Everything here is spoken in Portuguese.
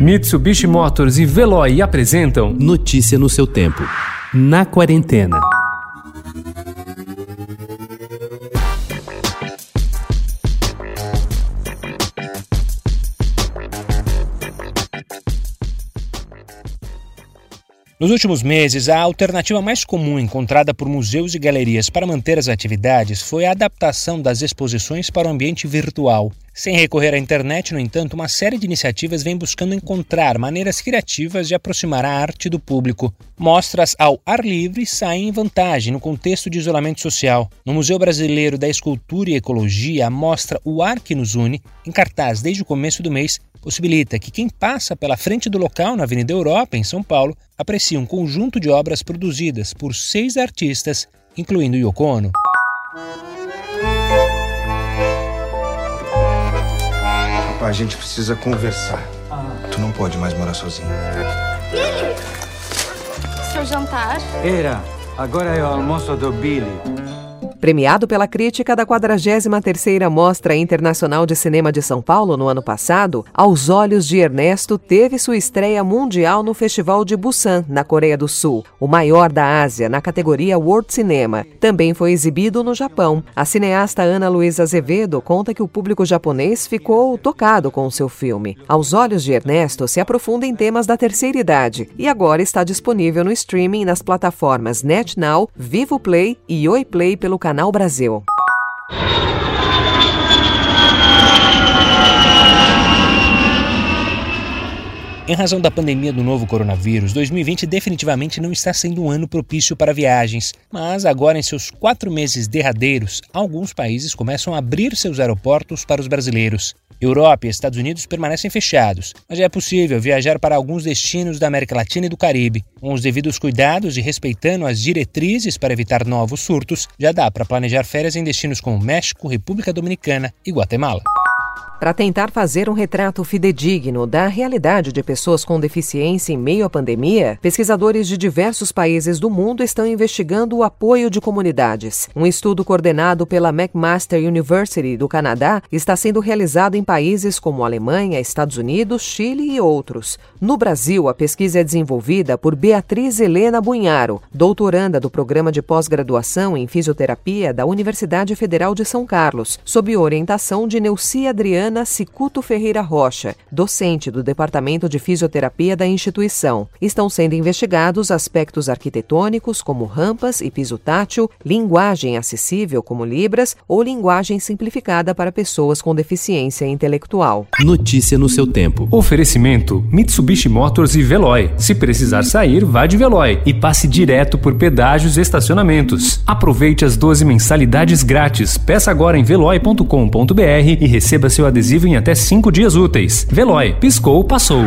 Mitsubishi Motors e Veloy apresentam Notícia no seu tempo. Na quarentena. Nos últimos meses, a alternativa mais comum encontrada por museus e galerias para manter as atividades foi a adaptação das exposições para o ambiente virtual. Sem recorrer à internet, no entanto, uma série de iniciativas vem buscando encontrar maneiras criativas de aproximar a arte do público. Mostras ao ar livre saem em vantagem no contexto de isolamento social. No Museu Brasileiro da Escultura e Ecologia, a mostra O Ar que nos une, em cartaz desde o começo do mês, possibilita que quem passa pela frente do local na Avenida Europa, em São Paulo, aprecie um conjunto de obras produzidas por seis artistas, incluindo Yoko Ono. A gente precisa conversar. Tu não pode mais morar sozinho. Seu jantar? Era. Agora é o almoço do Billy. Premiado pela crítica da 43ª Mostra Internacional de Cinema de São Paulo no ano passado, Aos Olhos de Ernesto teve sua estreia mundial no Festival de Busan, na Coreia do Sul, o maior da Ásia, na categoria World Cinema. Também foi exibido no Japão. A cineasta Ana Luísa Azevedo conta que o público japonês ficou tocado com o seu filme. Aos Olhos de Ernesto se aprofunda em temas da terceira idade e agora está disponível no streaming nas plataformas NetNow, Vivo Play e Oi Play pelo canal Canal Brasil. Em razão da pandemia do novo coronavírus, 2020 definitivamente não está sendo um ano propício para viagens. Mas agora, em seus quatro meses derradeiros, alguns países começam a abrir seus aeroportos para os brasileiros. Europa e Estados Unidos permanecem fechados, mas já é possível viajar para alguns destinos da América Latina e do Caribe. Com os devidos cuidados e respeitando as diretrizes para evitar novos surtos, já dá para planejar férias em destinos como México, República Dominicana e Guatemala. Para tentar fazer um retrato fidedigno da realidade de pessoas com deficiência em meio à pandemia, pesquisadores de diversos países do mundo estão investigando o apoio de comunidades. Um estudo coordenado pela McMaster University do Canadá está sendo realizado em países como Alemanha, Estados Unidos, Chile e outros. No Brasil, a pesquisa é desenvolvida por Beatriz Helena Bunharo, doutoranda do programa de pós-graduação em fisioterapia da Universidade Federal de São Carlos, sob orientação de Neuci Adriana Ana Cicuto Ferreira Rocha, docente do Departamento de Fisioterapia da instituição. Estão sendo investigados aspectos arquitetônicos, como rampas e piso tátil, linguagem acessível, como Libras, ou linguagem simplificada para pessoas com deficiência intelectual. Notícia no seu tempo. Oferecimento: Mitsubishi Motors e Veloy. Se precisar sair, vá de Veloy e passe direto por pedágios e estacionamentos. Aproveite as 12 mensalidades grátis. Peça agora em veloy.com.br e receba seu adesivo adesivo em até 5 dias úteis. Veloy, piscou, passou.